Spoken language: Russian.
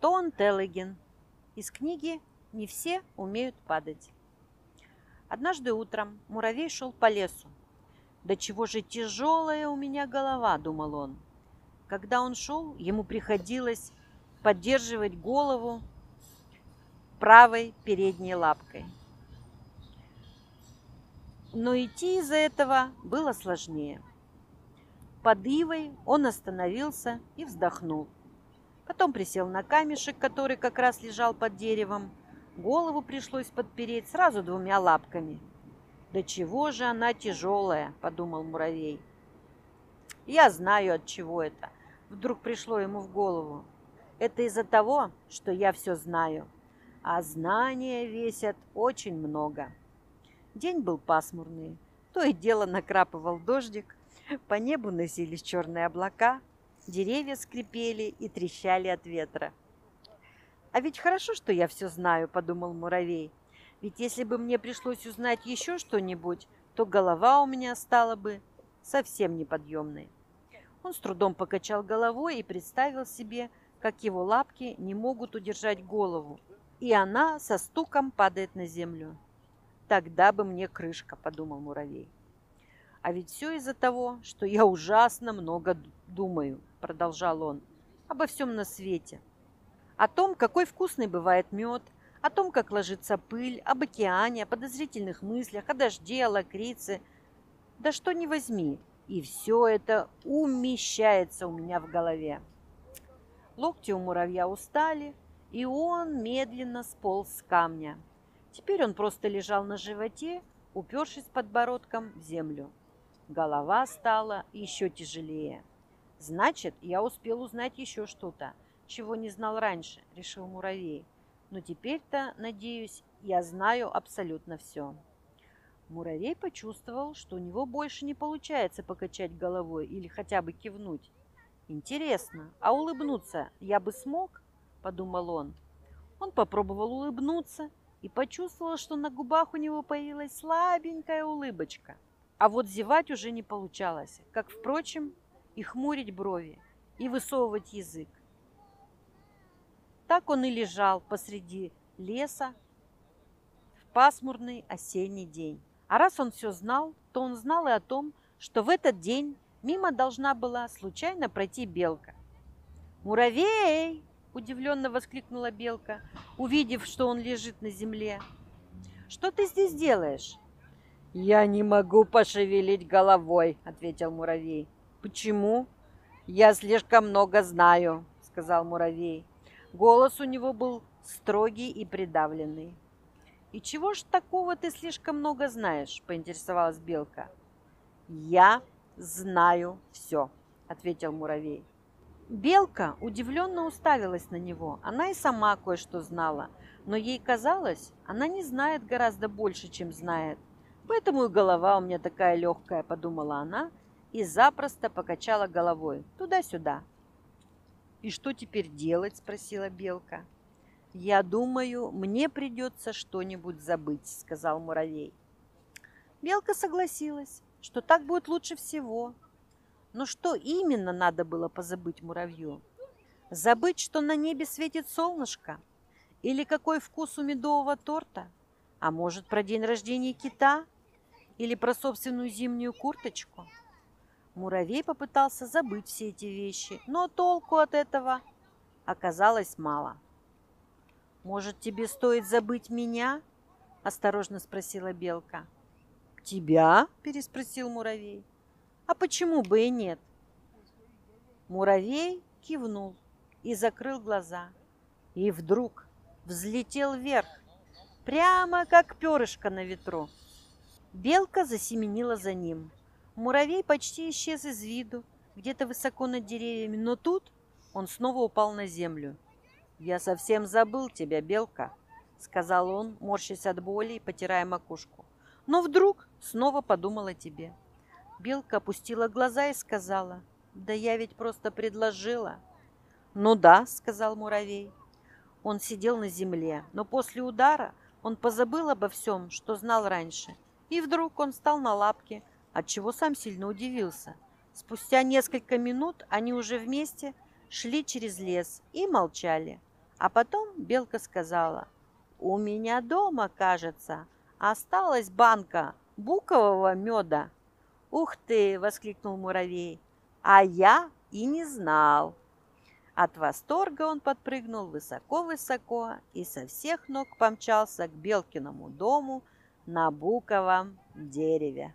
Тон Телеген. Из книги «Не все умеют падать». Однажды утром муравей шел по лесу. «Да чего же тяжелая у меня голова», — думал он. Когда он шел, ему приходилось поддерживать голову правой передней лапкой. Но идти из-за этого было сложнее. Под ивой он остановился и вздохнул. Потом присел на камешек, который как раз лежал под деревом. Голову пришлось подпереть сразу двумя лапками. «Да чего же она тяжелая?» – подумал муравей. «Я знаю, от чего это», – вдруг пришло ему в голову. «Это из-за того, что я все знаю, а знания весят очень много». День был пасмурный, то и дело накрапывал дождик, по небу носились черные облака, деревья скрипели и трещали от ветра. «А ведь хорошо, что я все знаю», — подумал муравей. «Ведь если бы мне пришлось узнать еще что-нибудь, то голова у меня стала бы совсем неподъемной». Он с трудом покачал головой и представил себе, как его лапки не могут удержать голову, и она со стуком падает на землю. «Тогда бы мне крышка», — подумал муравей. А ведь все из-за того, что я ужасно много думаю, продолжал он, обо всем на свете. О том, какой вкусный бывает мед, о том, как ложится пыль, об океане, о подозрительных мыслях, о дожде, о лакрице. Да что не возьми, и все это умещается у меня в голове. Локти у муравья устали, и он медленно сполз с камня. Теперь он просто лежал на животе, упершись подбородком в землю. Голова стала еще тяжелее. Значит, я успел узнать еще что-то, чего не знал раньше, решил муравей. Но теперь-то, надеюсь, я знаю абсолютно все. Муравей почувствовал, что у него больше не получается покачать головой или хотя бы кивнуть. «Интересно, а улыбнуться я бы смог?» – подумал он. Он попробовал улыбнуться и почувствовал, что на губах у него появилась слабенькая улыбочка – а вот зевать уже не получалось, как, впрочем, и хмурить брови, и высовывать язык. Так он и лежал посреди леса в пасмурный осенний день. А раз он все знал, то он знал и о том, что в этот день мимо должна была случайно пройти белка. «Муравей!» – удивленно воскликнула белка, увидев, что он лежит на земле. «Что ты здесь делаешь?» «Я не могу пошевелить головой», — ответил муравей. «Почему?» «Я слишком много знаю», — сказал муравей. Голос у него был строгий и придавленный. «И чего ж такого ты слишком много знаешь?» — поинтересовалась белка. «Я знаю все», — ответил муравей. Белка удивленно уставилась на него. Она и сама кое-что знала, но ей казалось, она не знает гораздо больше, чем знает. Поэтому и голова у меня такая легкая, подумала она и запросто покачала головой туда-сюда. «И что теперь делать?» – спросила Белка. «Я думаю, мне придется что-нибудь забыть», – сказал муравей. Белка согласилась, что так будет лучше всего. Но что именно надо было позабыть муравью? Забыть, что на небе светит солнышко? Или какой вкус у медового торта? А может, про день рождения кита? или про собственную зимнюю курточку. Муравей попытался забыть все эти вещи, но толку от этого оказалось мало. «Может, тебе стоит забыть меня?» – осторожно спросила белка. «Тебя?» – переспросил муравей. «А почему бы и нет?» Муравей кивнул и закрыл глаза. И вдруг взлетел вверх, прямо как перышко на ветру. Белка засеменила за ним. Муравей почти исчез из виду, где-то высоко над деревьями, но тут он снова упал на землю. «Я совсем забыл тебя, Белка», — сказал он, морщась от боли и потирая макушку. Но вдруг снова подумал о тебе. Белка опустила глаза и сказала, «Да я ведь просто предложила». «Ну да», — сказал муравей. Он сидел на земле, но после удара он позабыл обо всем, что знал раньше — и вдруг он встал на лапки, отчего сам сильно удивился. Спустя несколько минут они уже вместе шли через лес и молчали. А потом белка сказала, «У меня дома, кажется, осталась банка букового меда». «Ух ты!» – воскликнул муравей. «А я и не знал!» От восторга он подпрыгнул высоко-высоко и со всех ног помчался к Белкиному дому на буковом дереве.